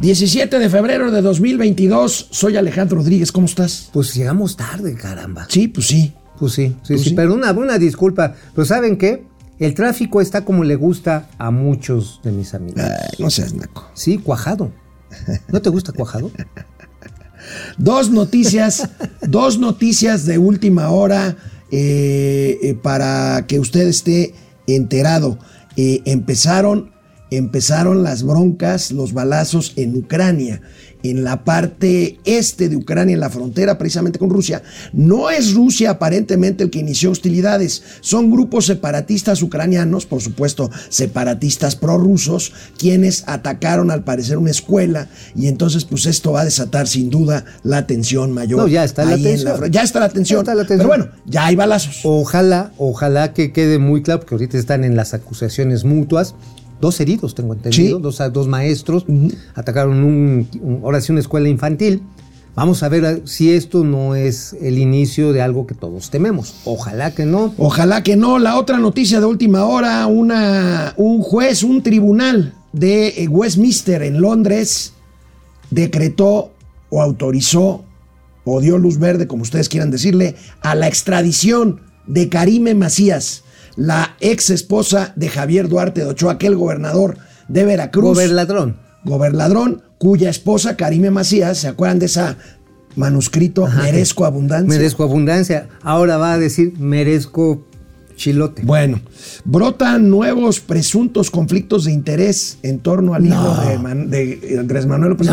17 de febrero de 2022, soy Alejandro Rodríguez, ¿cómo estás? Pues llegamos tarde, caramba. Sí, pues sí. Pues sí, sí, Pues sí. sí. Pero una, una disculpa. Pero ¿saben qué? El tráfico está como le gusta a muchos de mis amigos. Ay, no seas naco. Sí, cuajado. ¿No te gusta cuajado? Dos noticias, dos noticias de última hora eh, eh, para que usted esté enterado. Eh, empezaron, empezaron las broncas, los balazos en Ucrania, en la parte este de Ucrania, en la frontera precisamente con Rusia. No es Rusia aparentemente el que inició hostilidades, son grupos separatistas ucranianos, por supuesto separatistas prorrusos, quienes atacaron al parecer una escuela y entonces pues esto va a desatar sin duda la tensión mayor. No, ya está la tensión. ya está la tensión. Está la tensión. Pero bueno, ya hay balazos. Ojalá, ojalá que quede muy claro, porque ahorita están en las acusaciones mutuas. Dos heridos, tengo entendido, Sí. dos, dos maestros atacaron un, un- ahora sí una escuela infantil. Vamos a ver si esto no es el inicio de algo que todos tememos. Ojalá que no. Ojalá que no. La otra noticia de última hora, una, un juez, un tribunal de eh, Westminster en Londres decretó o autorizó o dio luz verde, como ustedes quieran decirle, a la extradición de Karime Macías, la ex esposa de Javier Duarte de Ochoa, aquel gobernador de Veracruz. Goberladrón. gobernadrón, cuya esposa Karime Macías, ¿se acuerdan de esa manuscrito Merezco Abundancia? Merezco abundancia. Ahora va a decir merezco chilote. Bueno, brotan nuevos presuntos conflictos de interés en torno al hijo de, Man- de Andrés Manuel López.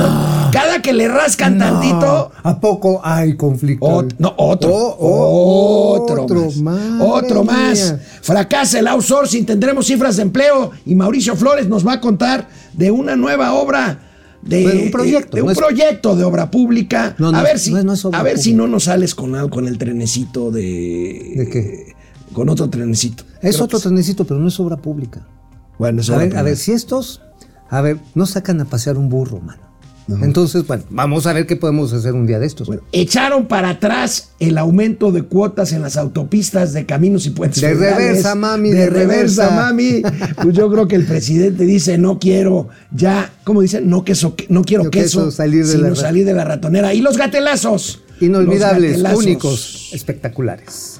Cada que le rascan tantito, ¿A poco hay conflicto? ot- no, otro, Oh, oh, otro, otro, más, otro más. Fracasa el outsourcing, tendremos cifras de empleo y Mauricio Flores nos va a contar de una nueva obra. De, Bueno, un proyecto, de un no es- proyecto de obra pública. No, no a ver si, a ver si no nos sales con algo, con el trenecito de. ¿De qué? Con otro trenecito. Es Creo otro que trenecito, pero no es obra pública. Bueno, es A obra ver, a ver, pública. si estos, a ver, no sacan a pasear un burro, mano. Entonces, bueno, vamos a ver qué podemos hacer un día de estos. Bueno, echaron para atrás el aumento de cuotas en las autopistas de caminos y puentes. De federales. reversa, mami, De, de reversa, reversa. mami. Pues yo creo que el presidente dice, no quiero ya, ¿cómo dice? No, queso, no quiero queso, queso, salir de sino la ra- salir de la ratonera. Y los gatelazos. Inolvidables, Los gatelazos. únicos, espectaculares.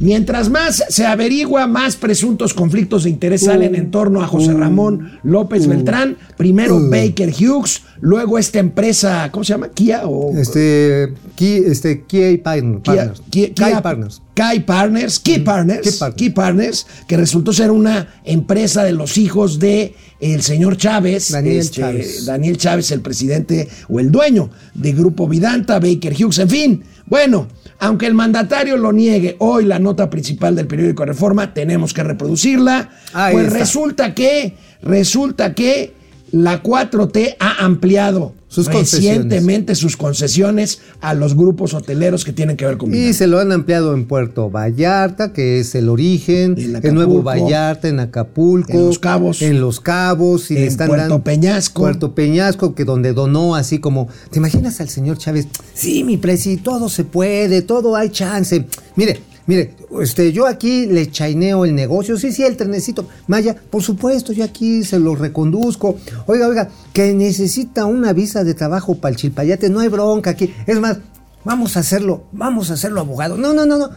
Mientras más se averigua, más presuntos conflictos de interés salen en torno a José Ramón López Beltrán. Primero Baker Hughes, luego esta empresa, ¿cómo se llama? Kia o Este, Key, este, Key Partners. Kia, Kia- Kia- Partners. Key Partners, Key Partners, Key Partners. Key Partners, que resultó ser una empresa de los hijos de el señor Chávez, este, Daniel Chávez. Daniel Chávez, el presidente o el dueño de Grupo Vidanta, Baker Hughes, en fin. Bueno, aunque el mandatario lo niegue, hoy la nota principal del periódico Reforma tenemos que reproducirla. Ahí pues está. resulta que, resulta que la 4T ha ampliado Sus recientemente sus concesiones a los grupos hoteleros que tienen que ver con Y se lo han ampliado en Puerto Vallarta, que es el origen, En en Nuevo Vallarta, en Acapulco, en Los Cabos, en Los Cabos, y en están Puerto dando- Peñasco. Puerto Peñasco, que donde donó así como, ¿te imaginas al señor Chávez? Sí, mi presi, todo se puede, todo hay chance. Mire, mire, este, yo aquí le chaineo el negocio, sí, sí, el trenecito. Maya, por supuesto, yo aquí se lo reconduzco. Oiga, oiga, que necesita una visa de trabajo para el chilpayate, no hay bronca aquí. Es más, vamos a hacerlo, vamos a hacerlo abogado. No, no, no, no.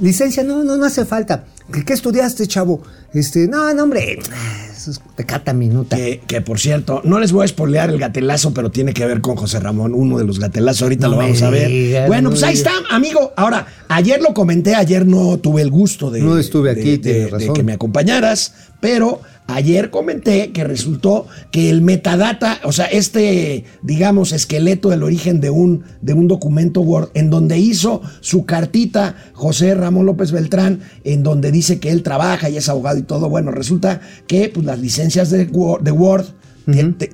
Licencia, no, no, no hace falta. ¿Qué, qué estudiaste, chavo? Este, no, no, hombre. Eso es pecata minuta. Que, que, por cierto, no les voy a spoilear el gatelazo, pero tiene que ver con José Ramón, uno de los gatelazos. Ahorita No lo vamos a ver. bueno, no pues ahí está, amigo. Ahora, ayer lo comenté, ayer no tuve el gusto de, No estuve aquí, de, de razón. que me acompañaras, pero ayer comenté que resultó que el metadata, o sea, este, digamos, esqueleto del origen de un, de un documento Word, en donde hizo su cartita José Ramón López Beltrán, en donde dice que él trabaja y es abogado y todo, bueno, resulta que pues, las licencias de de Word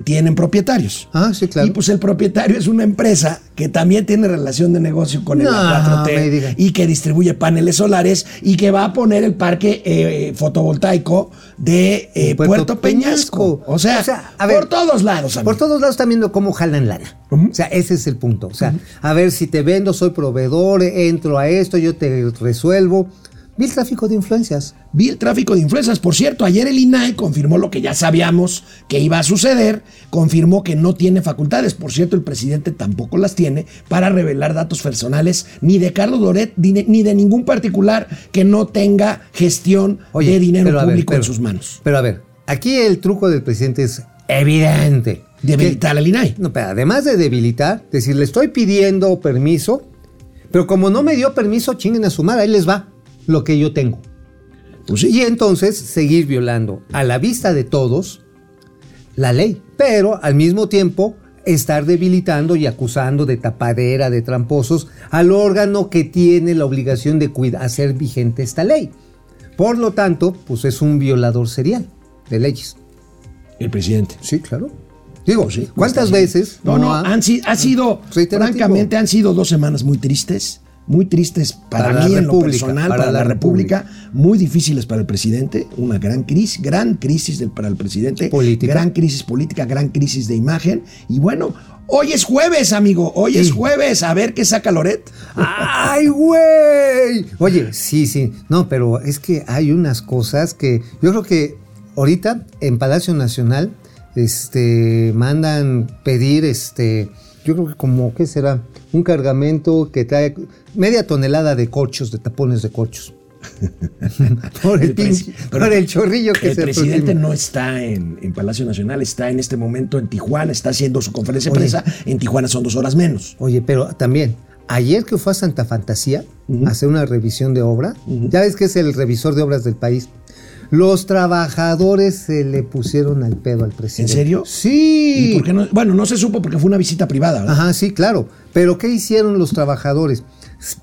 Tienen propietarios. Ah, sí, claro. Y pues el propietario es una empresa que también tiene relación de negocio con el No, A4T me diga. y que distribuye paneles solares y que va a poner el parque eh, fotovoltaico de eh, Puerto, Peñasco. O sea, a ver, por todos lados. amigo. Por todos lados están viendo cómo jalan lana. Ujú. O sea, ese es el punto. O sea, a ver si te vendo, soy proveedor, entro a esto, yo te resuelvo. Vi el tráfico de influencias. Vi el tráfico de influencias. Por cierto, ayer el INAI confirmó lo que ya sabíamos que iba a suceder. Confirmó que no tiene facultades. Por cierto, el presidente tampoco las tiene para revelar datos personales ni de Carlos Loret ni de, ni de ningún particular que no tenga gestión Oye, de dinero ver, público en sus manos. Pero a ver, aquí el truco del presidente es evidente. Debilitar al INAI. No, pero además de debilitar, decir, le estoy pidiendo permiso, pero como no me dio permiso, chinguen a su madre, ahí les va lo que yo tengo. Pues. Y entonces seguir violando a la vista de todos la ley, pero al mismo tiempo estar debilitando y acusando de tapadera, de tramposos al órgano que tiene la obligación de hacer vigente esta ley. Por lo tanto, pues es un violador serial de leyes. El presidente. Sí, claro. Digo, Pues sí, ¿cuántas veces? No, no, ha- han, ha sido, francamente, han sido dos semanas muy tristes, muy tristes para, mí en lo personal, para para, la la República, muy difíciles para el presidente, una gran crisis, gran crisis del- para el presidente, Política. gran crisis política, gran crisis de imagen, y bueno, hoy es jueves, amigo, hoy es jueves, a ver qué saca Loret. ¡Ay, güey! Oye, sí, sí. No, pero es que hay unas cosas que yo creo que ahorita en Palacio Nacional este mandan pedir este yo creo que como qué será un cargamento que trae media tonelada de corchos de tapones de corchos. Por el, El pinche- por el chorrillo que el se presidente aproxima. no está en, en Palacio Nacional, está en este momento en Tijuana, está haciendo su conferencia de prensa, en Tijuana son dos horas menos. Oye, pero también, ayer que fue a Santa Fantasía a hacer una revisión de obra, ya ves que es el revisor de obras del país, los trabajadores se le pusieron al pedo al presidente. serio? Sí. ¿Y por qué no? Bueno, no se supo porque fue una visita privada, ¿verdad? Ajá, sí, claro. Pero ¿qué hicieron los trabajadores?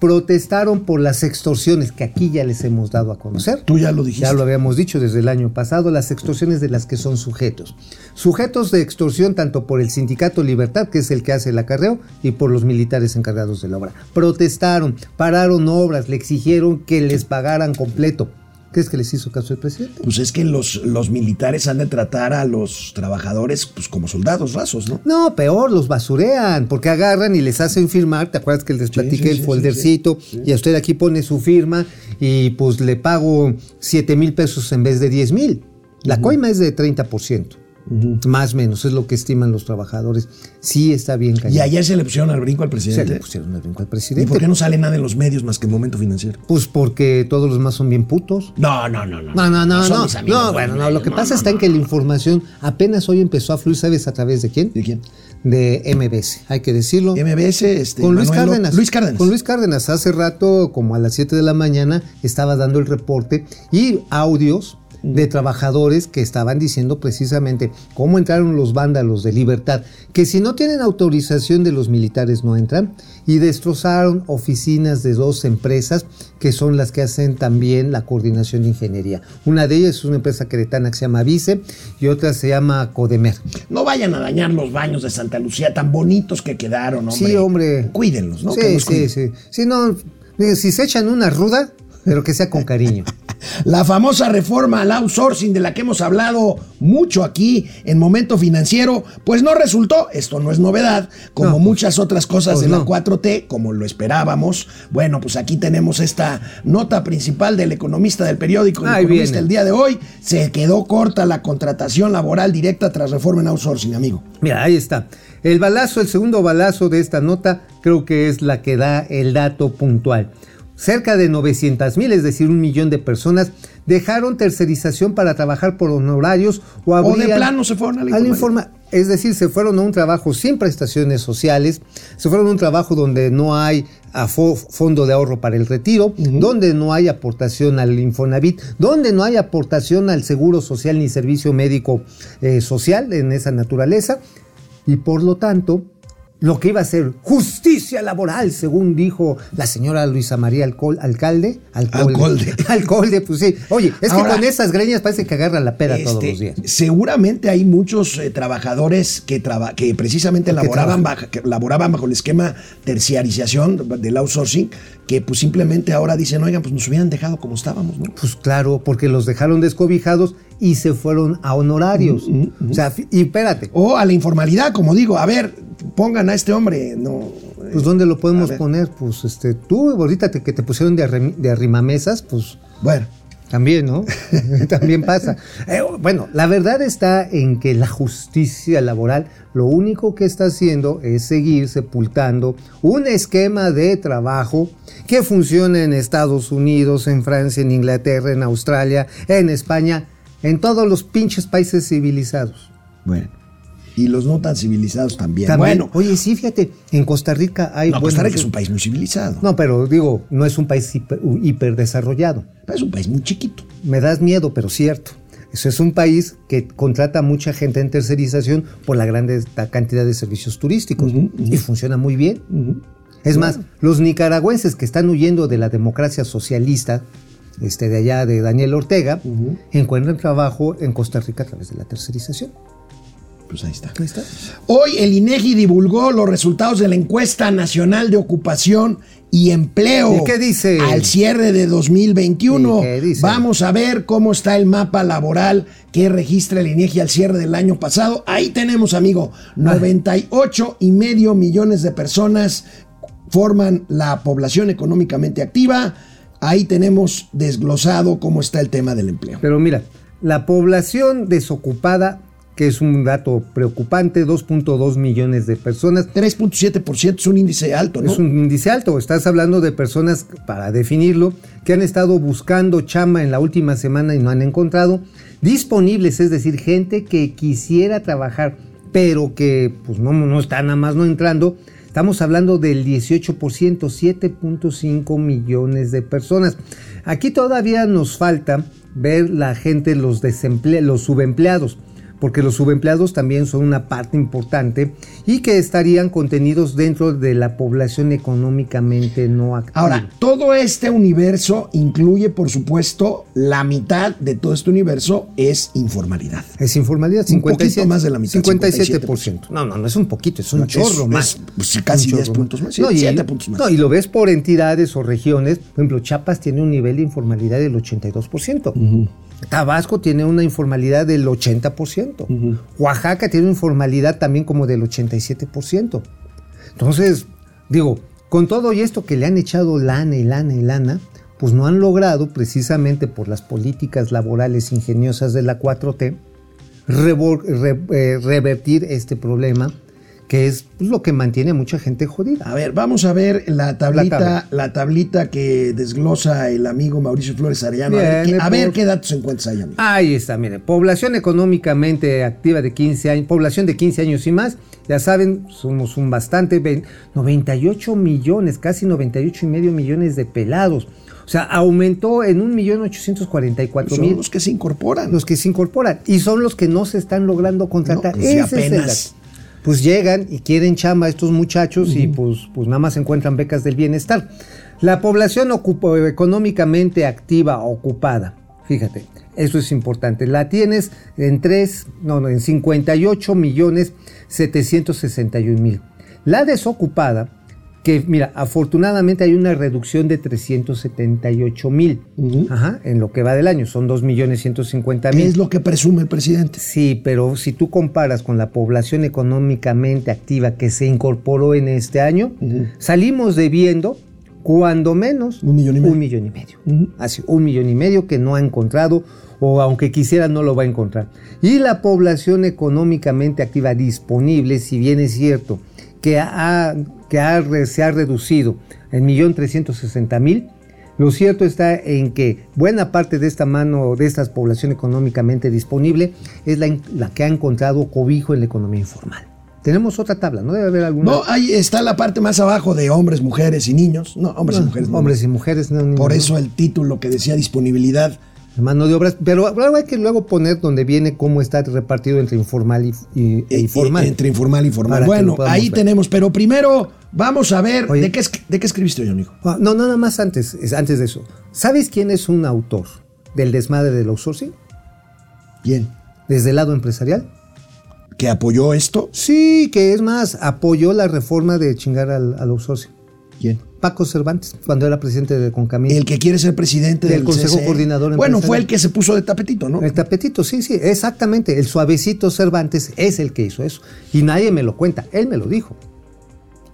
Protestaron por las extorsiones que aquí ya les hemos dado a conocer. Tú ya lo dijiste. Ya lo habíamos dicho desde el año pasado, las extorsiones de las que son sujetos. Sujetos de extorsión tanto por el sindicato Libertad, que es el que hace el acarreo, y por los militares encargados de la obra. Protestaron, pararon obras, le exigieron que les pagaran completo. ¿Crees que les hizo caso el presidente? Pues es que los, los militares han de tratar a los trabajadores pues, como soldados rasos, ¿no? No, peor, los basurean, porque agarran y les hacen firmar. ¿Te acuerdas que les platiqué sí, el sí, foldercito? Y a usted aquí pone su firma y pues le pago 7 mil pesos en vez de 10 mil. La coima es de 30%. Más o menos, es lo que estiman los trabajadores. Sí está bien Y callado. ayer se le pusieron al brinco al Se presidente. le pusieron el brinco al ¿Y presidente. por qué no sale nada en los medios más que en momento financiero? Pues porque todos los demás son bien putos. No, no, no, no. No, no, no, no. No, bueno, no, lo que pasa No, está en que la información apenas hoy empezó a fluir, ¿sabes a través de quién? ¿De quién? De MBS, hay que decirlo. MBS, este, con Luis Manuel Cárdenas. Luis Cárdenas. Con Luis Cárdenas. Hace rato, como a las 7 de la mañana, estaba dando el reporte y audios de trabajadores que estaban diciendo precisamente cómo entraron los vándalos de libertad, que si no tienen autorización de los militares no entran, y destrozaron oficinas de dos empresas que son las que hacen también la coordinación de ingeniería. Una de ellas es una empresa queretana que se llama Vice y otra se llama Codemer. No vayan a dañar los baños de Santa Lucía tan bonitos que quedaron, hombre. Sí, hombre. Cuídenlos, ¿no? Sí, sí, sí. Si no, si se echan una ruda, pero que sea con cariño. La famosa reforma al outsourcing de la que hemos hablado mucho aquí en Momento Financiero, pues no resultó, esto no es novedad, como No, pues, muchas otras cosas pues de la no. 4T, como lo esperábamos. Bueno, pues aquí tenemos esta nota principal del economista del periódico El Ahí Economista viene. el día de hoy. Se quedó corta la contratación laboral directa tras reforma en outsourcing, amigo. Mira, ahí está. El balazo, el segundo balazo de esta nota, creo que es la que da el dato puntual. Cerca de 900 mil, es decir, un millón de personas, dejaron tercerización para trabajar por honorarios o O de plano se fueron a la al informalidad. informa- Es decir, se fueron a un trabajo sin prestaciones sociales, se fueron a un trabajo donde no hay fondo de ahorro para el retiro, donde no hay aportación al Infonavit, donde no hay aportación al Seguro Social ni Servicio Médico eh, Social en esa naturaleza, y por lo tanto lo que iba a ser justicia laboral, según dijo la señora Luisa María Alcol- Alcalde. Alcolde. Alcolde, pues sí. Oye, es Ahora- que con esas greñas parece que agarra la pera todos Este, los días. Seguramente hay muchos eh, trabajadores que, traba- que precisamente Que laboraban, que laboraban bajo el esquema terciarización del outsourcing, que pues simplemente ahora dicen, oigan, pues nos hubieran dejado como estábamos, ¿no? Pues claro, porque los dejaron descobijados y se fueron a honorarios. O sea, y espérate, O a la informalidad, como digo, a ver, pongan a este hombre, no. pues ¿dónde lo podemos poner? Pues este, tú ahorita te- que te pusieron de, arrim- de arrimamesas, pues Bueno, También, ¿no? También pasa. Eh, bueno, la verdad está en que la justicia laboral lo único que está haciendo es seguir sepultando un esquema de trabajo que funciona en Estados Unidos, en Francia, en Inglaterra, en Australia, en España, en todos los pinches países civilizados. bueno. Y los no tan civilizados también. También, Bueno, oye, sí, fíjate, en Costa Rica hay... no, buenos- Costa Rica es un país muy civilizado. No, pero digo, no es un país hiper, hiperdesarrollado. Es un país muy chiquito. Me das miedo, pero cierto. Eso es un país que contrata mucha gente en tercerización por la grande ta- cantidad de servicios turísticos y funciona muy bien. Es más, los nicaragüenses que están huyendo de la democracia socialista, este, de allá de Daniel Ortega, encuentran trabajo en Costa Rica a través de la tercerización. Pues ahí está. Ahí está. Hoy el INEGI divulgó los resultados de la encuesta nacional de ocupación y empleo. ¿Y qué dice? Al cierre de 2021. ¿Y qué dice? Vamos a ver cómo está el mapa laboral que registra el INEGI al cierre del año pasado. Ahí tenemos, amigo, 98 y medio millones de personas forman la población económicamente activa. Ahí tenemos desglosado cómo está el tema del empleo. Pero mira, la población desocupada, que es un dato preocupante, 2.2 millones de personas, 3.7% es un índice alto, ¿no? Es un índice alto. Estás hablando de personas, para definirlo, que han estado buscando chamba en la última semana y no han encontrado. Disponibles, es decir, gente que quisiera trabajar, pero que pues no, no está nada más no entrando. Estamos hablando del 18%, 7.5 millones de personas. Aquí todavía nos falta ver la gente, los, desemple los subempleados porque los subempleados también son una parte importante y que estarían contenidos dentro de la población económicamente no activa. Ahora, todo este universo incluye, por supuesto, la mitad de todo este universo es informalidad. es informalidad, Un 57, poquito más de la mitad, 57%. No, no, no es un poquito, es un No, es- chorro es, más. pues, casi Un 10 chorro puntos más, No, y, siete puntos más. no, y lo ves por entidades o regiones. Por ejemplo, Chiapas tiene un nivel de informalidad del 82%. Tabasco tiene una informalidad del 80%. Oaxaca tiene una informalidad también como del 87%. Entonces, digo, con todo y esto que le han echado lana y lana y lana, pues no han logrado, precisamente por las políticas laborales ingeniosas de la 4T, revol- re- eh, revertir este problema, que es lo que mantiene a mucha gente jodida. A ver, vamos a ver la tablita, tabla. la, tablita que desglosa el amigo Mauricio Flores Arellano. a ver, qué, a ver por- qué datos encuentras ahí, amigo. Ahí está, mire, población económicamente activa de 15 años, población de 15 años y más, ya saben, somos un bastante, vein- 98 millones, casi 98 y medio millones de pelados. O sea, aumentó en 1.844.000 Son los que se incorporan. los que se incorporan y son los que no se están logrando contratar. No, pues, Ese es el apenas. Pues llegan y quieren chamba estos muchachos y pues, pues nada más encuentran becas del bienestar. La población económicamente activa, ocupada, fíjate, eso es importante. La tienes en 3, no, no, en 58 millones 761 mil. La desocupada, que mira, afortunadamente hay una reducción de 378 mil Ajá, en lo que va del año, son 2 millones 150 ¿Qué mil. es lo que presume el presidente? Sí, pero si tú comparas con la población económicamente activa que se incorporó en este año, salimos debiendo cuando menos Un millón y medio. Un millón y medio. Así, un millón y medio que no ha encontrado o aunque quisiera no lo va a encontrar. Y la población económicamente activa disponible, si bien es cierto que, ha, que ha se ha reducido en millón trescientos sesenta mil, lo cierto está en que buena parte de esta mano, de esta población económicamente disponible, es la, la que ha encontrado cobijo en la economía informal. Tenemos otra tabla, ¿no? Debe haber alguna. No, ahí está la parte más abajo de hombres, mujeres y niños. No, hombres y No, mujeres. no. Hombres y mujeres. no, Por eso el título que decía disponibilidad mano de obras, pero hay que luego poner donde viene cómo está repartido entre informal y, y- e Eh, informal. eh, Entre informal y formal. Bueno, ahí ver. tenemos, pero primero vamos a ver Oye. de qué, es- de qué escribiste hoy, amigo. Ah, No, nada más antes, es antes de eso. ¿Sabes quién es un autor del desmadre del outsourcing? ¿Quién? Desde el lado empresarial. ¿Que apoyó esto? Sí, que es más, apoyó la reforma de chingar al, al outsourcing. ¿Quién? Paco Cervantes, cuando era presidente de Concamín. El que quiere ser presidente Del del, Consejo CCE. Coordinador Bueno, fue el que se puso de tapetito, ¿no? El tapetito, sí, sí, exactamente. El suavecito Cervantes es el que hizo eso. Y nadie me lo cuenta, él me lo dijo.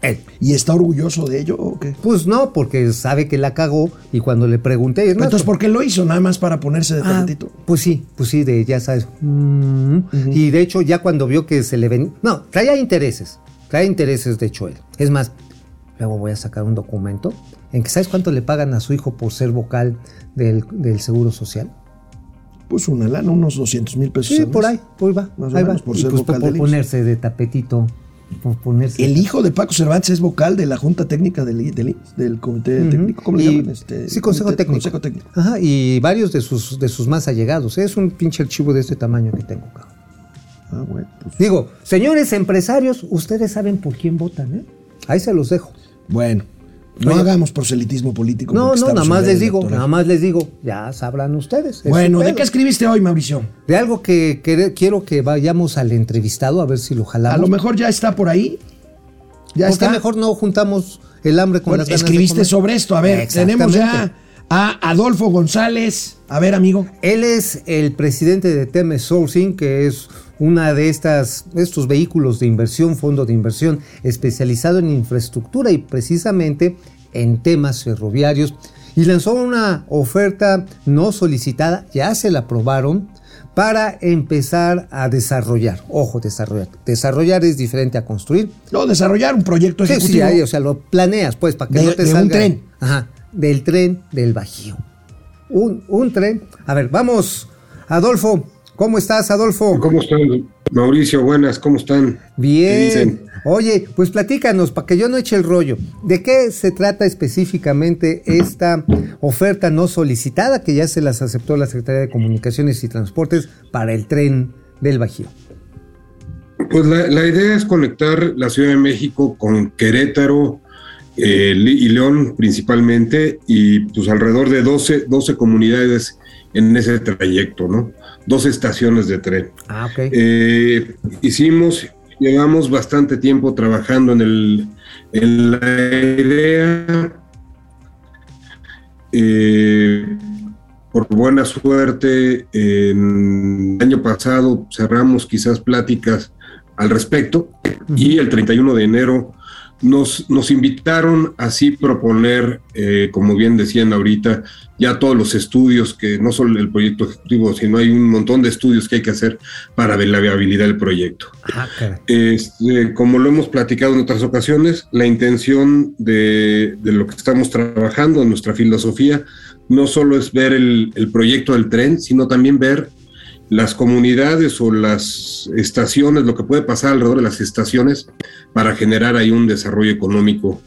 Él. ¿Y está orgulloso de ello o qué? Pues no, porque sabe que la cagó y cuando le pregunté... es más, Entonces, ¿por qué lo hizo? Nada más para ponerse de Ah, tapetito. pues sí, pues sí, de ya sabes. mm, Y de hecho, ya cuando vio que se le ven. No, traía intereses. Traía intereses, de hecho, él. Es más, luego voy a sacar un documento en que ¿sabes cuánto le pagan a su hijo por ser vocal del, del Seguro Social? Pues una lana, unos 200 mil pesos. Sí, por ahí, por ahí va. Más o menos, va. por ser pues vocal por ponerse de tapetito. Por ponerse. El hijo de Paco Cervantes es vocal de la Junta Técnica del, del, del Comité. Técnico. ¿Cómo le llaman? Este, sí, Consejo Comité- Técnico. Consejo Técnico. Ajá, y varios de sus, de sus más allegados. Es un pinche archivo de este tamaño que tengo, cabrón. Ah, bueno, pues, Digo, señores empresarios, ustedes saben por quién votan, ¿eh? Ahí se los dejo. Bueno, no Oye. hagamos proselitismo político. No, no, nada más les digo, electoral. nada más les digo, ya sabrán ustedes. es Bueno, ¿de qué escribiste hoy, Mauricio? De algo que, que quiero que vayamos al entrevistado a ver si lo jalamos. A lo mejor ya está por ahí. Ya ¿Por qué está. mejor no juntamos el hambre con Bueno, las ganas de escribiste comer? sobre esto. A ver, tenemos ya. A Adolfo González. A ver, amigo. Él es el presidente de Teme Sourcing, que es una de estas estos vehículos de inversión, fondo de inversión especializado en infraestructura y precisamente en temas ferroviarios. Y lanzó una oferta no solicitada, ya se la aprobaron, para empezar a desarrollar. Ojo, desarrollar. Desarrollar es diferente a construir. No, desarrollar un proyecto ejecutivo. sí, ahí, o sea, lo planeas, pues, para que De- no te de un salga. tren. Ajá, del tren del Bajío. Un, un tren. A ver, vamos, Adolfo. ¿Cómo estás, Adolfo? ¿Cómo están? Mauricio, buenas, ¿cómo están? ¿Qué Bien. dicen? Oye, pues platícanos, para que yo no eche el rollo. ¿De qué se trata específicamente esta oferta no solicitada que ya se las aceptó la Secretaría de Comunicaciones y Transportes para el tren del Bajío? Pues la, la idea es conectar la Ciudad de México con Querétaro eh, y León principalmente y pues alrededor de 12, 12 comunidades en ese trayecto, ¿no? Dos estaciones de tren. Ah, ok. Eh, hicimos, llevamos bastante tiempo trabajando en, el, en la idea. Eh, por buena suerte, en el año pasado cerramos quizás pláticas al respecto y el 31 de enero nos, nos invitaron así proponer, eh, como bien decían ahorita, ya todos los estudios, que no solo el proyecto ejecutivo, sino hay un montón de estudios que hay que hacer para ver la viabilidad del proyecto. Ah. Este, como lo hemos platicado en otras ocasiones, la intención de, de lo que estamos trabajando, nuestra filosofía, no solo es ver el, el proyecto del tren, sino también ver las comunidades o las estaciones, lo que puede pasar alrededor de las estaciones para generar ahí un desarrollo económico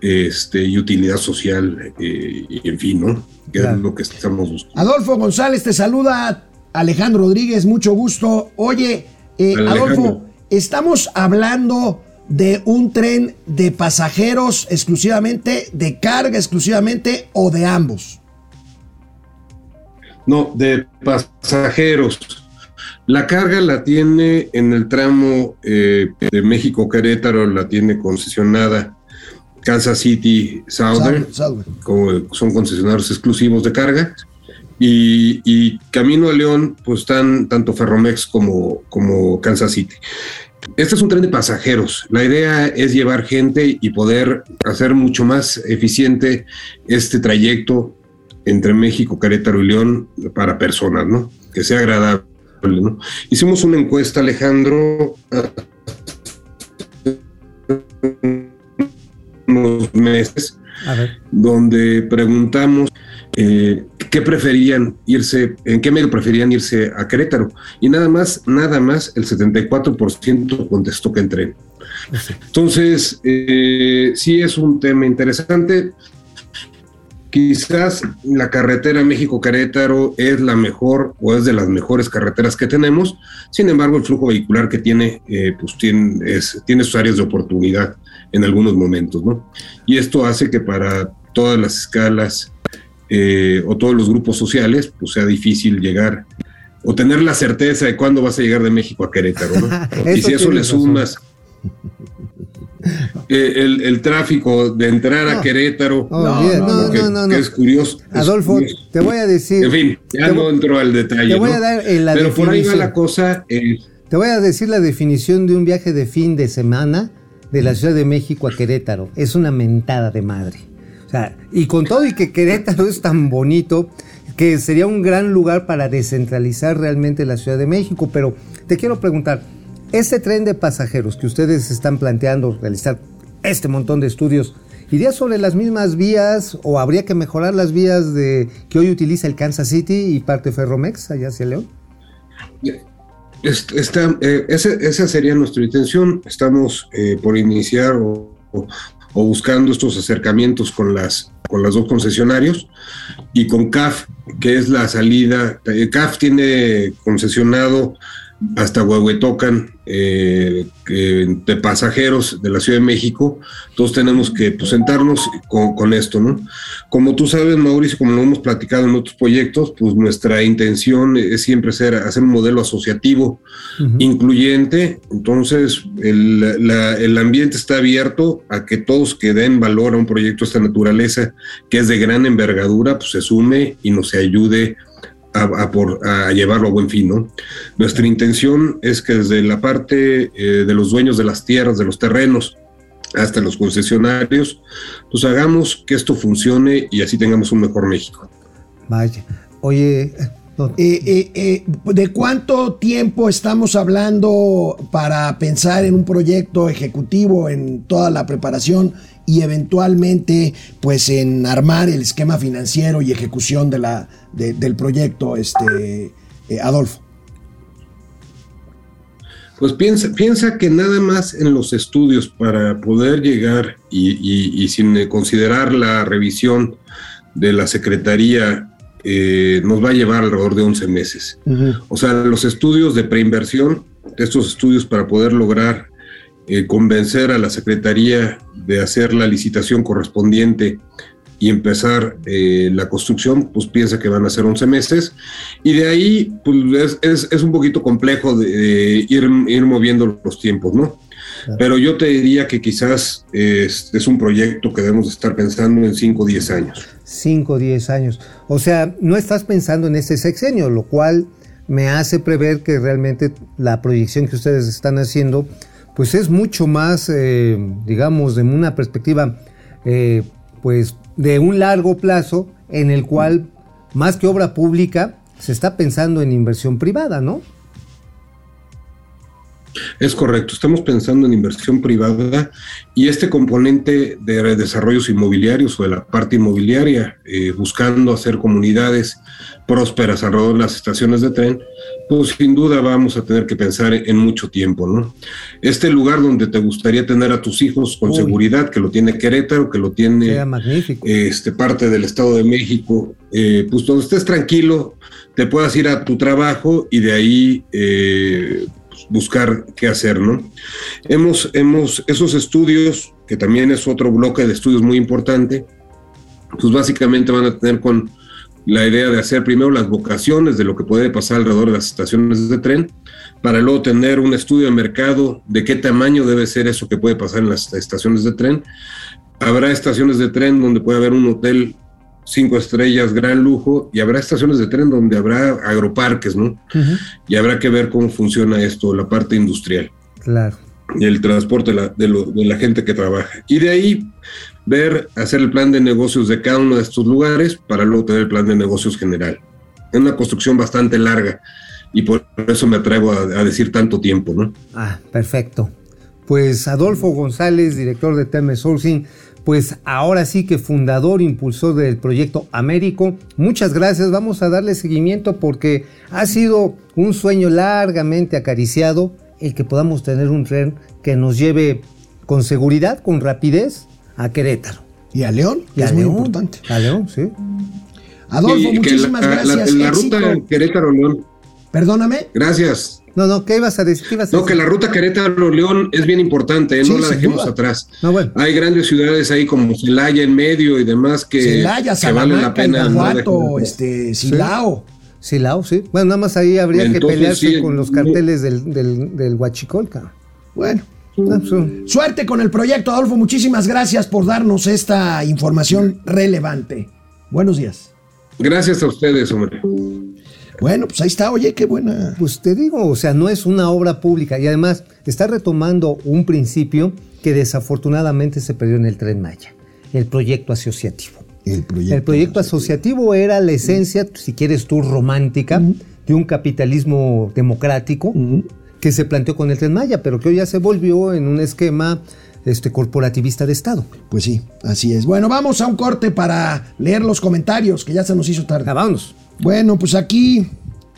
este, y utilidad social, eh, y en fin, ¿no? Que Claro. es lo que estamos buscando. Adolfo González te saluda. Alejandro Rodríguez, mucho gusto. Oye, eh. Adolfo, estamos hablando de un tren de pasajeros exclusivamente, de carga exclusivamente o de ambos. No, de pasajeros. La carga la tiene en el tramo eh, de México-Querétaro, la tiene concesionada Kansas City Southern, como son concesionarios exclusivos de carga. Y, y Camino a León, pues están tanto Ferromex como, como Kansas City. Este es un tren de pasajeros. La idea es llevar gente y poder hacer mucho más eficiente este trayecto entre México, Querétaro y León para personas, ¿no? Que sea agradable, ¿no? Hicimos una encuesta, Alejandro, unos meses, A ver. donde preguntamos eh, qué preferían irse, en qué medio preferían irse a Querétaro. Y nada más, nada más, el 74% contestó que en tren. Entonces, eh, sí es un tema interesante. Quizás la carretera México-Querétaro es la mejor o es de las mejores carreteras que tenemos. Sin embargo, el flujo vehicular que tiene, eh, pues tiene, es- tiene sus áreas de oportunidad en algunos momentos, ¿no? Y esto hace que para todas las escalas eh, o todos los grupos sociales, pues sea difícil llegar o tener la certeza de cuándo vas a llegar de México a Querétaro, ¿no? y si eso le razón. Eh, el, el tráfico de entrar a. Querétaro, Oh, No, no, no, que, es curioso. es Adolfo, curioso. te voy a decir. En fin, ya te no voy- entro al detalle. te voy a dar en la Pero por ahí va la cosa. eh, Te voy a decir la definición de un viaje de fin de semana de la Ciudad de México a Querétaro. Es una mentada de madre. O sea, y con todo y que Querétaro es tan bonito, que sería un gran lugar para descentralizar realmente la Ciudad de México. Pero te quiero preguntar, este tren de pasajeros que ustedes están planteando realizar este montón de estudios, ¿iría sobre las mismas vías o habría que mejorar las vías de que hoy utiliza el Kansas City y parte Ferromex allá hacia León? Eh, esa sería nuestra intención. Estamos eh, por iniciar o buscando estos acercamientos con las, con las dos concesionarios y con CAF, que es la salida. eh, CAF tiene concesionado hasta Huehuetocan eh, de pasajeros de la Ciudad de México. Entonces tenemos que pues, sentarnos con, con esto, ¿no? Como tú sabes, Mauricio, como lo hemos platicado en otros proyectos, pues nuestra intención es siempre ser, hacer un modelo asociativo incluyente. Entonces, el, la- el ambiente está abierto a que todos que den valor a un proyecto de esta naturaleza, que es de gran envergadura, pues se sume y nos ayude a, a por- a llevarlo a buen fin. ¿no? Nuestra intención es que desde la parte eh, de los dueños de las tierras, de los terrenos, hasta los concesionarios, pues hagamos que esto funcione y así tengamos un mejor México. Vaya. Oye, Eh, eh, eh, ¿De cuánto tiempo estamos hablando para pensar en un proyecto ejecutivo, en toda la preparación y eventualmente pues en armar el esquema financiero y ejecución de la, de- del proyecto, este, eh, Adolfo? Pues piensa, piensa que nada más en los estudios para poder llegar y, y- y sin considerar la revisión de la Secretaría eh, nos va a llevar alrededor de 11 meses. O sea, los estudios de preinversión, estos estudios para poder lograr eh, convencer a la Secretaría de hacer la licitación correspondiente y empezar eh, la construcción, pues piensa que van a ser 11 meses. Y de ahí, pues es, es- es un poquito complejo de, de ir, ir moviendo los tiempos, ¿no? Claro. Pero yo te diría que quizás es, es un proyecto que debemos de estar pensando en 5 o 10 años. 5 o 10 años. O sea, no estás pensando en este sexenio, lo cual me hace prever que realmente la proyección que ustedes están haciendo, pues es mucho más, eh, digamos, de una perspectiva, eh, pues de un largo plazo, en el cual, más que obra pública, se está pensando en inversión privada, ¿no? Es correcto, estamos pensando en inversión privada y este componente de desarrollos inmobiliarios o de la parte inmobiliaria, eh, buscando hacer comunidades prósperas alrededor de las estaciones de tren, pues sin duda vamos a tener que pensar en mucho tiempo, ¿no? Este lugar donde te gustaría tener a tus hijos con Uy. seguridad, que lo tiene Querétaro, que lo tiene este, parte del Estado de México, eh, pues donde estés tranquilo, te puedas ir a tu trabajo y de ahí eh, buscar qué hacer, ¿no? Hemos, hemos, esos estudios, que también es otro bloque de estudios muy importante, pues básicamente van a tener con la idea de hacer primero las vocaciones de lo que puede pasar alrededor de las estaciones de tren, para luego tener un estudio de mercado de qué tamaño debe ser eso que puede pasar en las estaciones de tren. Habrá estaciones de tren donde puede haber un hotel cinco estrellas, gran lujo, y habrá estaciones de tren donde habrá agroparques, ¿no? Ujú, Y habrá que ver cómo funciona esto, la parte industrial Claro. y el transporte de la, de lo- de la gente que trabaja. Y de ahí ver, hacer el plan de negocios de cada uno de estos lugares para luego tener el plan de negocios general. Es una construcción bastante larga y por eso me atrevo a, a decir tanto tiempo, ¿no? Ah, perfecto. Pues Adolfo González, director de Teme Sourcing, pues ahora sí que fundador, impulsor del proyecto Américo. Muchas gracias, vamos a darle seguimiento porque ha sido un sueño largamente acariciado el que podamos tener un tren que nos lleve con seguridad, con rapidez a Querétaro. Y a León, que Y a es muy importante. A León, sí. Adolfo, Y muchísimas la, la- gracias. la Éxito. ruta Querétaro-León. Perdóname. Gracias. No, no, ¿qué ibas a decir? ¿Qué ibas a No, que la ruta Querétaro-León es bien importante, ¿eh? Sí, no la dejemos duda. atrás. No, bueno. Hay grandes ciudades ahí como Celaya en medio y demás que, Celaya, que vale la pena. dejarlas. este, Silao. Silao, sí. Bueno, nada más ahí habría que pelearse sí, con los no- carteles del, del, del Huachicol, cabrón. Bueno. Pues, Suerte con el proyecto, Adolfo. Muchísimas gracias por darnos esta información relevante. Buenos días. Gracias a ustedes, hombre. Bueno, pues ahí está. Oye, qué buena. Pues te digo, o sea, no es una obra pública y además está retomando un principio que desafortunadamente se perdió en el tren Maya, el proyecto asociativo. El proyecto. El proyecto asociativo era la esencia, si quieres tú, romántica de un capitalismo democrático que se planteó con el tren Maya, pero que hoy ya se volvió en un esquema este, corporativista de Estado. Pues sí, así es. Bueno, vamos a un corte para leer los comentarios, que ya se nos hizo tarde. Ah, vámonos. Bueno, pues aquí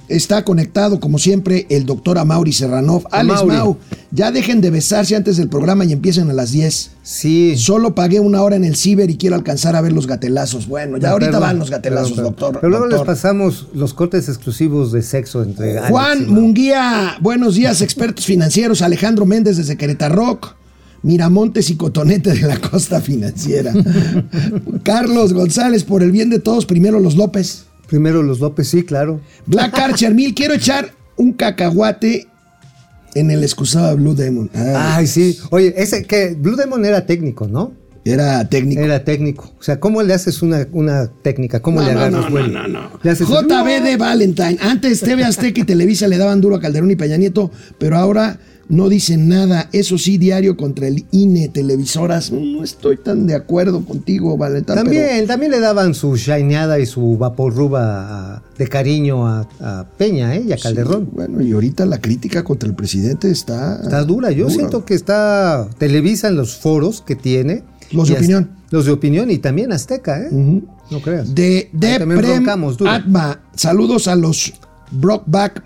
está conectado, como siempre, el doctor Amaury Serranov. Alex Amaury. Mau, ya dejen de besarse antes del programa y empiecen a las 10. Sí. Solo pagué una hora en el ciber y quiero alcanzar a ver los gatelazos. Bueno, ya ahorita van los gatelazos, doctor. Pero luego les pasamos los cortes exclusivos de sexo entre Alex y Juan. Munguía, buenos días, expertos financieros. Alejandro Méndez desde Querétaro. Miramontes y Cotonete de la Costa Financiera. Carlos González, por el bien de todos, primero los López. Primero los López, sí, claro. Black Archer Mil, quiero echar un cacahuate en el excusado de Blue Demon. Ay, Ay, sí. Oye, ese que Blue Demon era técnico, ¿no? Era técnico. Era técnico. O sea, ¿cómo le haces una, una técnica? ¿Cómo No, le no, agarras no, vuelo? no, no, no. Haces- JB de Valentine. Antes TV Azteca y Televisa le daban duro a Calderón y Peña Nieto, pero ahora no dicen nada. Eso sí, diario contra el INE, televisoras. No estoy tan de acuerdo contigo, Valentine. También, también le daban su shineada y su vaporruba a- de cariño a, a Peña ¿eh? y a Calderón. Sí, bueno, y ahorita la crítica contra el presidente está. Está dura. Yo siento que está Televisa en los foros que tiene. Los de opinión. Los de opinión y también Azteca, ¿eh? No creas. De, de Prem. Atma. Saludos a los Brockback.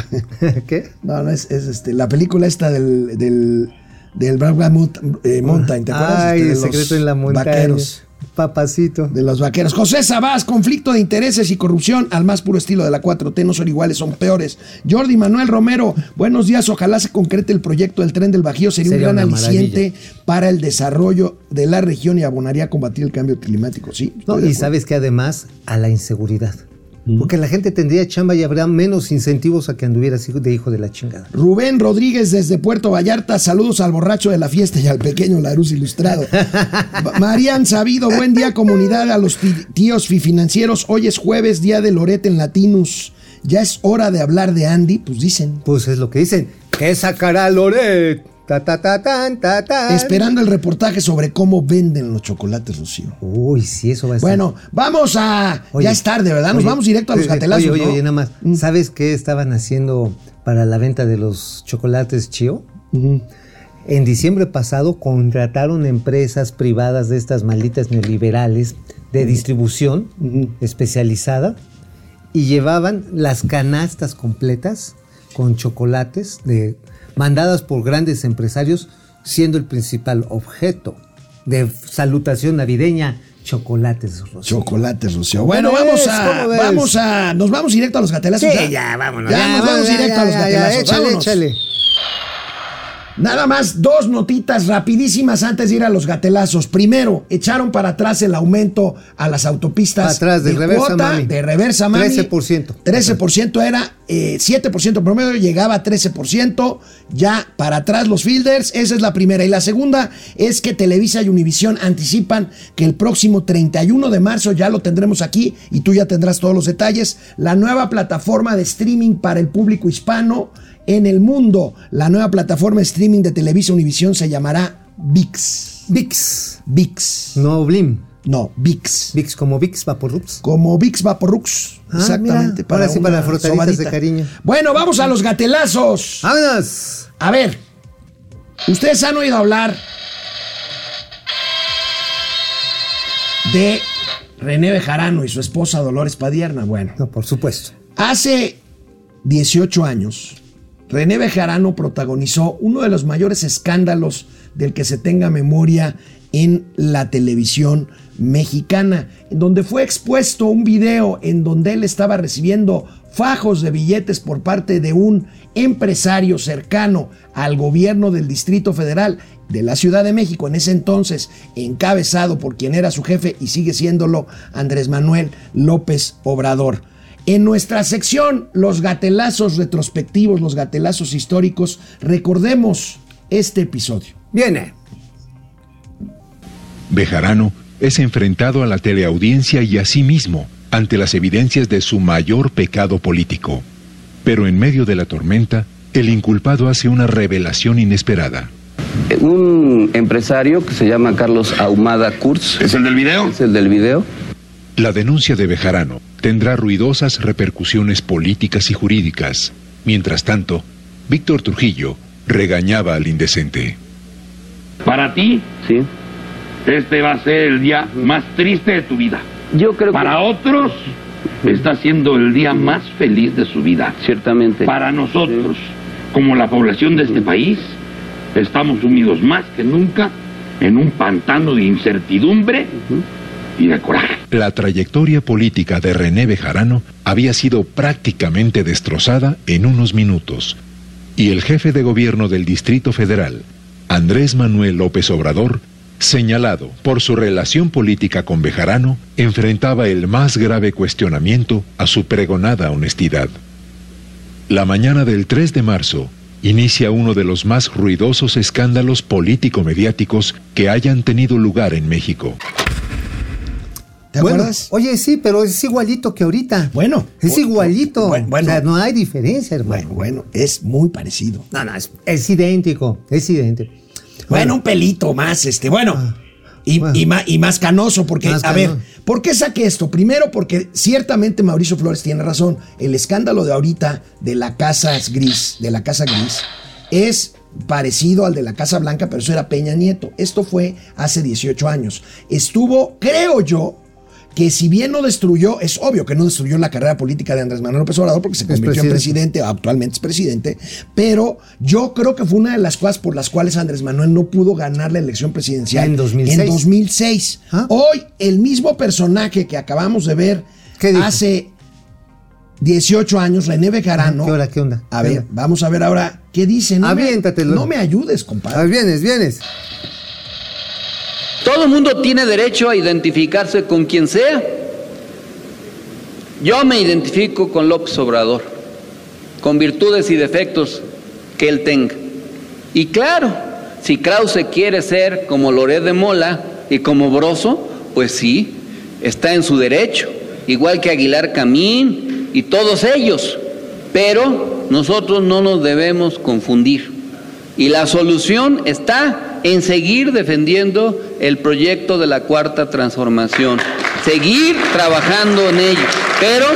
¿Qué? No, no es, es este, la película esta del. del del eh, Mountain, ¿te acuerdas? Ay, Este, de el secreto en la montaña. Vaqueros. Papacito. de los vaqueros. José Sabás, conflicto de intereses y corrupción al más puro estilo de la 4T, no son iguales, son peores. Jordi Manuel Romero, buenos días, ojalá se concrete el proyecto del tren del Bajío, sería, Sería un gran aliciente para el desarrollo de la región y abonaría a combatir el cambio climático, sí. No, y sabes que además a la inseguridad. Porque la gente tendría chamba y habría menos incentivos a que anduvieras de hijo de la chingada. Rubén Rodríguez desde Puerto Vallarta, saludos al borracho de la fiesta y al pequeño Larus ilustrado. Marian Sabido, buen día comunidad, a los tíos financieros. Hoy es jueves, día de Lorete en Latinus. Ya es hora de hablar de Andy, pues dicen. Pues es lo que dicen. ¿Qué sacará Loret? Ta, ta, ta, tan, ta, tan. Esperando el reportaje sobre cómo venden los chocolates, Rocío. Uy, sí, eso va a estar. Bueno, vamos a. Oye, ya es tarde, ¿verdad? Nos oye, vamos directo a los gatelazos. Oye, oye, ¿no? Mm. oye, nada más. ¿Sabes qué estaban haciendo para la venta de los chocolates Chio? En diciembre pasado contrataron empresas privadas de estas malditas neoliberales de distribución especializada y llevaban las canastas completas con chocolates de, mandadas por grandes empresarios, siendo el principal objeto de salutación navideña chocolates. Rocío. Chocolates, Rocío. ¿Cómo Bueno, vamos a. Vamos a. Nos vamos directo a los gatelazos. Sí, ya, vámonos. Ya, nos vamos directo a los gatelazos. échale, vámonos. échale. Nada más dos notitas rapidísimas antes de ir a los gatelazos. Primero, echaron para atrás el aumento a las autopistas atrás, de reversa, cuota, mami. de reversa mami. 13%. 13% era eh, 7% promedio, llegaba a 13%. Ya para atrás los fielders, esa es la primera. Y la segunda es que Televisa y Univisión anticipan que el próximo 31 de marzo ya lo tendremos aquí y tú ya tendrás todos los detalles. La nueva plataforma de streaming para el público hispano en el mundo. La nueva plataforma de streaming de Televisa Univisión se llamará VIX. VIX. VIX. No Blim. No, VIX. VIX como VIX Vaporrups. Como VIX Vaporux. Ah, Exactamente. mira, ahora sí, para frotaditas de cariño. Bueno, vamos a los gatelazos. ¡Vámonos! A ver, ustedes han oído hablar de René Bejarano y su esposa Dolores Padierna. Bueno, No, por supuesto. hace 18 años, René Bejarano protagonizó uno de los mayores escándalos del que se tenga memoria en la televisión mexicana, en donde fue expuesto un video en donde él estaba recibiendo fajos de billetes por parte de un empresario cercano al gobierno del Distrito Federal de la Ciudad de México, en ese entonces encabezado por quien era su jefe y sigue siéndolo Andrés Manuel López Obrador. En nuestra sección, los gatelazos retrospectivos, los gatelazos históricos, recordemos este episodio. Viene. Bejarano es enfrentado a la teleaudiencia y a sí mismo ante las evidencias de su mayor pecado político. Pero en medio de la tormenta, el inculpado hace una revelación inesperada. Un empresario que se llama Carlos Ahumada Kurz. ¿Es el del video? Es el del video. La denuncia de Bejarano tendrá ruidosas repercusiones políticas y jurídicas. Mientras tanto, Víctor Trujillo regañaba al indecente. Para ti, Sí. este va a ser el día más triste de tu vida. Yo creo Para otros, está siendo el día más feliz de su vida. ciertamente. Para nosotros, como la población de este país, estamos sumidos más que nunca en un pantano de incertidumbre La trayectoria política de René Bejarano había sido prácticamente destrozada en unos minutos, y el jefe de gobierno del Distrito Federal, Andrés Manuel López Obrador, señalado por su relación política con Bejarano, enfrentaba el más grave cuestionamiento a su pregonada honestidad. La mañana del 3 de marzo inicia uno de los más ruidosos escándalos político-mediáticos que hayan tenido lugar en México. ¿Te Bueno, acuerdas? Oye, sí, pero es igualito que ahorita. Bueno. Es igualito. Bueno, bueno. O sea, no hay diferencia, hermano. Bueno, bueno, es muy parecido. No, no, es, es idéntico. Es idéntico. Bueno, un pelito más, este, bueno. Y, bueno. y ma- y más canoso, porque, Más a ver. ¿por qué saqué esto? Primero, porque ciertamente Mauricio Flores tiene razón. El escándalo de ahorita de la Casa Gris, de la Casa Gris, es parecido al de la Casa Blanca, pero eso era Peña Nieto. Esto fue hace 18 años. Estuvo, creo yo, que si bien no destruyó, es obvio que no destruyó la carrera política de Andrés Manuel López Obrador porque se convirtió en presidente. actualmente es presidente, pero yo creo que fue una de las cosas por las cuales Andrés Manuel no pudo ganar la elección presidencial En 2006. En 2006. ¿Ah? Hoy, el mismo personaje que acabamos de ver hace 18 años, René Bejarano. ¿Qué hora, qué onda? A ¿Qué ver, vamos a ver ahora qué dice. No me- Aviéntatelo. no me ayudes, compadre. ver, vienes, vienes. Todo el mundo tiene derecho a identificarse con quien sea. Yo me identifico con López Obrador, con virtudes y defectos que él tenga. Y claro, si Krause quiere ser como Loret de Mola y como Broso, pues sí, está en su derecho, igual que Aguilar Camín y todos ellos. Pero nosotros no nos debemos confundir. Y la solución está en seguir defendiendo el proyecto de la cuarta transformación, seguir trabajando en ello. Pero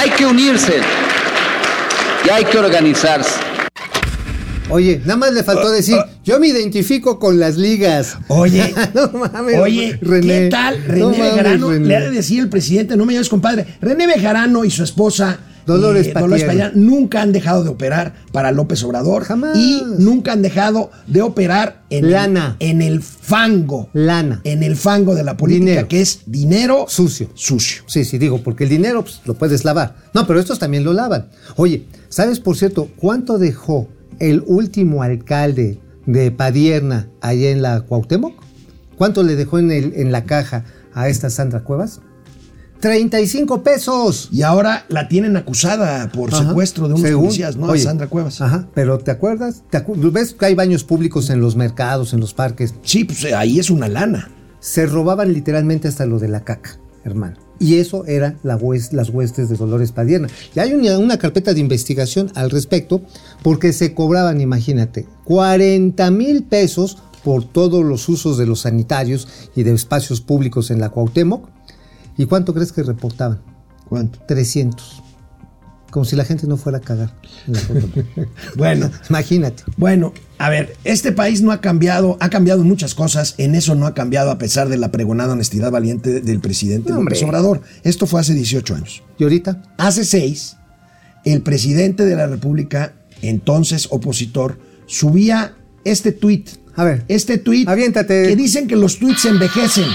hay que unirse y hay que organizarse. Oye, nada más le faltó decir, yo me identifico con las ligas. Oye, no mames, oye, René. ¿qué tal René No mames, Bejarano? René. Le ha de decir el presidente, no me llames compadre. René Bejarano y su esposa Dolores eh, Dolores. Patiño, nunca han dejado de operar para López Obrador. Jamás. Y nunca han dejado de operar en, Lana. El, en el fango. Lana. En el fango de la política, Dinero. que es dinero Sucio. Sucio. Sí, sí, digo, porque el dinero pues, lo puedes lavar. No, pero estos también lo lavan. Oye, ¿sabes, por cierto, cuánto dejó el último alcalde de Padierna allá en la Cuauhtémoc? ¿Cuánto le dejó en, el, en la caja a esta Sandra Cuevas? 35 pesos. Y ahora la tienen acusada por Ajá. secuestro de unos Según- policías, ¿no? Oye, Sandra Cuevas. Ajá, pero ¿te acuerdas? ¿Te acu- ¿Ves que hay baños públicos en los mercados, en los parques? Sí, pues eh, ahí es una lana. Se robaban literalmente hasta lo de la caca, hermano. Y eso eran la las huestes de Dolores Padierna. Y hay una, una carpeta de investigación al respecto, porque se cobraban, imagínate, 40 mil pesos por todos los usos de los sanitarios y de espacios públicos en la Cuauhtémoc. ¿Y cuánto crees que reportaban? ¿Cuánto? 300. Como si la gente no fuera a cagar en la. Bueno, Imagínate. Bueno, a ver, este país no ha cambiado, ha cambiado muchas cosas, en eso no ha cambiado a pesar de la pregonada honestidad valiente del presidente No, López. Obrador. Esto fue hace 18 años. ¿Y ahorita? Hace seis, el presidente de la República, entonces opositor, subía este tuit A ver. Este tweet. Aviéntate. Que dicen que los tweets envejecen.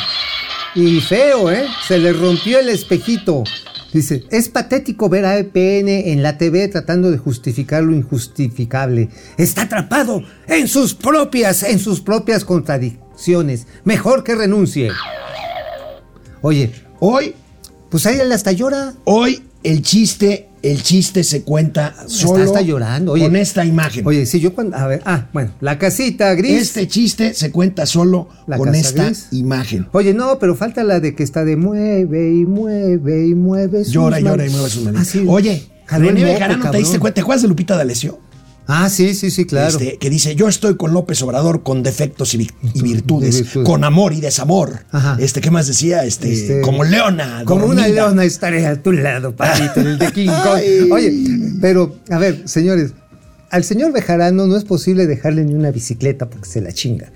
Y feo, ¿eh? Se le rompió el espejito. Dice, es patético ver a EPN en la TV tratando de justificar lo injustificable. Está atrapado en sus propias, en sus propias contradicciones. Mejor que renuncie. Oye, Hoy, pues ahí hasta llora. hoy el chiste, el chiste se cuenta solo está llorando. Oye, con esta imagen. Oye, sí, yo cuando. A ver, ah, bueno, la casita gris. Este chiste se cuenta solo La con esta gris. imagen. Oye, no, pero falta la de que está de mueve y mueve y mueve. Llora, llora y manos. mueve sus manos. Ah, sí. Oye, René Bejarano, ¿te diste cuenta? ¿Te acuerdas de Lupita D'Alessio? Ah, sí, sí, sí, claro. Este, que dice, yo estoy con López Obrador con defectos y, vi- y virtudes, con amor y desamor. Ajá. Este, ¿qué más decía? Este, Este, como leona. Como una leona estaré a tu lado, papito, en el de King Kong. Oye, pero, a ver, señores, al señor Bejarano no es posible dejarle ni una bicicleta porque se la chinga.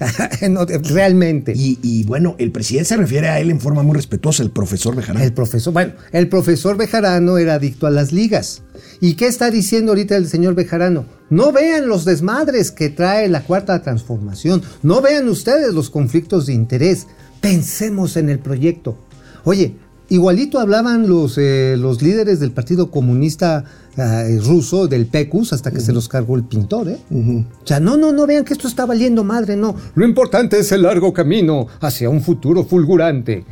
No, realmente. Y, y, bueno, el presidente se refiere a él en forma muy respetuosa, el profesor Bejarano. El profesor, bueno, el profesor Bejarano era adicto a las ligas. ¿Y qué está diciendo ahorita el señor Bejarano? No vean los desmadres que trae la cuarta transformación. No vean ustedes los conflictos de interés. Pensemos en el proyecto. Oye, igualito hablaban los, eh, los líderes del Partido Comunista eh, ruso, del PECUS, hasta que se los cargó el pintor, ¿eh? O sea, no, no, no vean que esto está valiendo madre, no. Lo importante es el largo camino hacia un futuro fulgurante.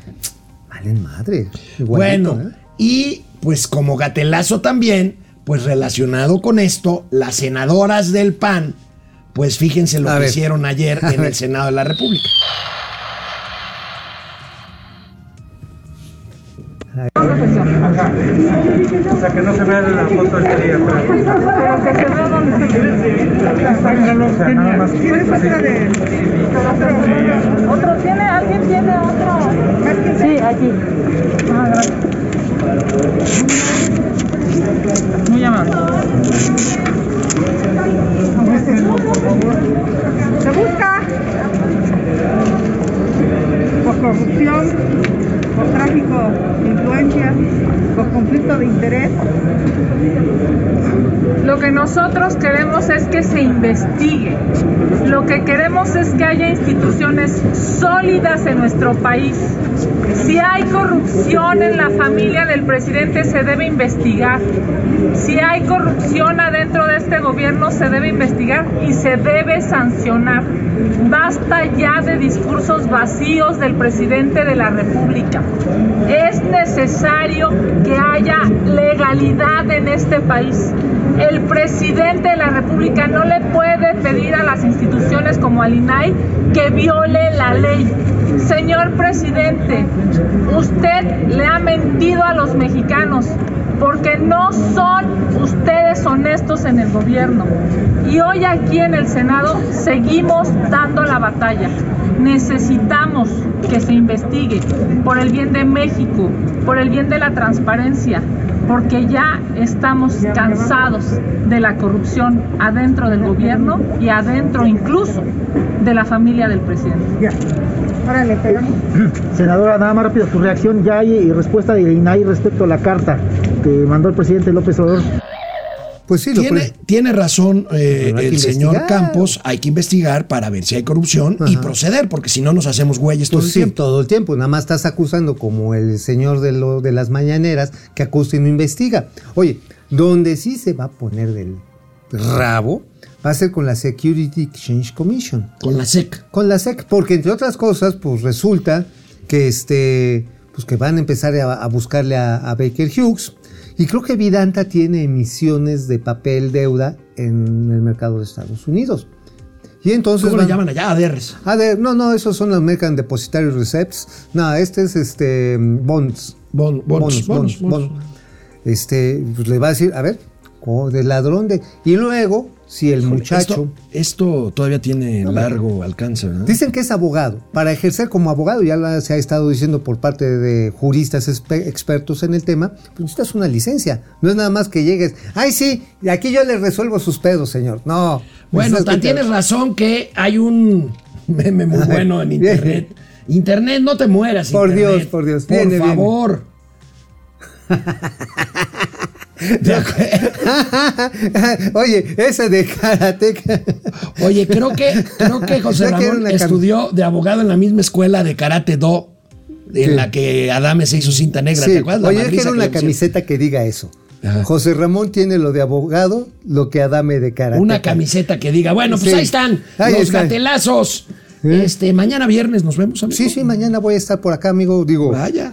Valen madre. igualito, Bueno, ¿eh? y pues como gatelazo también, pues relacionado con esto, las senadoras del PAN, pues fíjense lo A que ver. hicieron ayer A en ver. el Senado de la República. O sea, que no se vea la foto del día. Pero que se vea donde se O sea, nada más. ¿Otro tiene? ¿Alguien tiene otro? Sí, aquí. Ah, gracias. Muy amable. Se busca por corrupción, por tráfico de influencias, por conflicto de interés. Lo que nosotros queremos es que se investigue. Lo que queremos es que haya instituciones sólidas en nuestro país. Si hay corrupción en la familia del presidente, se debe investigar. Si hay corrupción adentro de este gobierno, se debe investigar y se debe sancionar. Basta ya de discursos vacíos del presidente de la República. Es necesario que haya legalidad en este país. El presidente de la República no le puede pedir a las instituciones como al INAI que viole la ley. Señor presidente, usted le ha mentido a los mexicanos porque no son ustedes honestos en el gobierno. Y hoy aquí en el Senado seguimos dando la batalla. Necesitamos que se investigue por el bien de México, por el bien de la transparencia, porque ya estamos cansados de la corrupción adentro del gobierno y adentro incluso de la familia del presidente. Ya. Órale, pero Senadora, nada más rápido, su reacción ya hay respuesta de INAI respecto a la carta que mandó el presidente López Obrador. Pues sí, lo Tiene, pre- tiene razón eh, el señor investigar. Campos, hay que investigar para ver si hay corrupción y proceder, porque si no nos hacemos güeyes todo Pues el sí, tiempo. todo el tiempo. Nada más estás acusando como el señor de, lo, de las mañaneras que acusa y no investiga. Oye, donde sí se va a poner del rabo va a ser con la Security Exchange Commission. Con la SEC. Con la SEC, porque entre otras cosas, pues resulta que este, pues que van a empezar a, a buscarle a, a Baker Hughes. Y creo que Vidanta tiene emisiones de papel deuda en el mercado de Estados Unidos. Y entonces ¿Cómo le van- llaman allá? ADRs. a ver, no, no, esos son los American Depositary Receipts. No, este es este bonds. Bon- bonds, bonds, bonds. Este, pues le va a decir, a ver, de ladrón de. Y luego, si el muchacho. Esto, esto todavía tiene largo alcance, ¿verdad? Dicen que es abogado. Para ejercer como abogado, ya la- se ha estado diciendo por parte de juristas expertos en el tema, pues necesitas una licencia. No es nada más que llegues, ay sí, y aquí yo le resuelvo sus pedos, señor. No. Bueno, tan tienes razón que hay un meme muy bueno en internet. Internet, no te mueras. Por Internet. Dios, por Dios. Por Viene, favor. Oye, ese de karateca. Oye, creo que, creo que José Ramón estudió de abogado en la misma escuela de Karate Do, en Sí. la que Adame se hizo cinta negra. Sí, ¿Te acuerdas? La Oye, quiero una camiseta que diga eso. Ajá. José Ramón tiene lo de abogado, lo que Adame de karateca. Una camiseta que diga, bueno, pues Sí. ahí están Ahí los gatelazos. Este, mañana viernes nos vemos, amigo. Sí, sí, mañana voy a estar por acá, amigo. Digo, Vaya,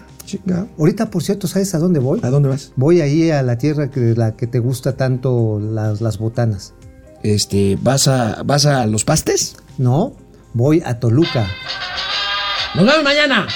ahorita, por cierto, ¿sabes a dónde voy? ¿A dónde vas? Voy ahí a la tierra que la que te gusta tanto las, las botanas. Este, ¿vas a, ¿vas a los pastes? No, voy a Toluca. Nos vemos mañana.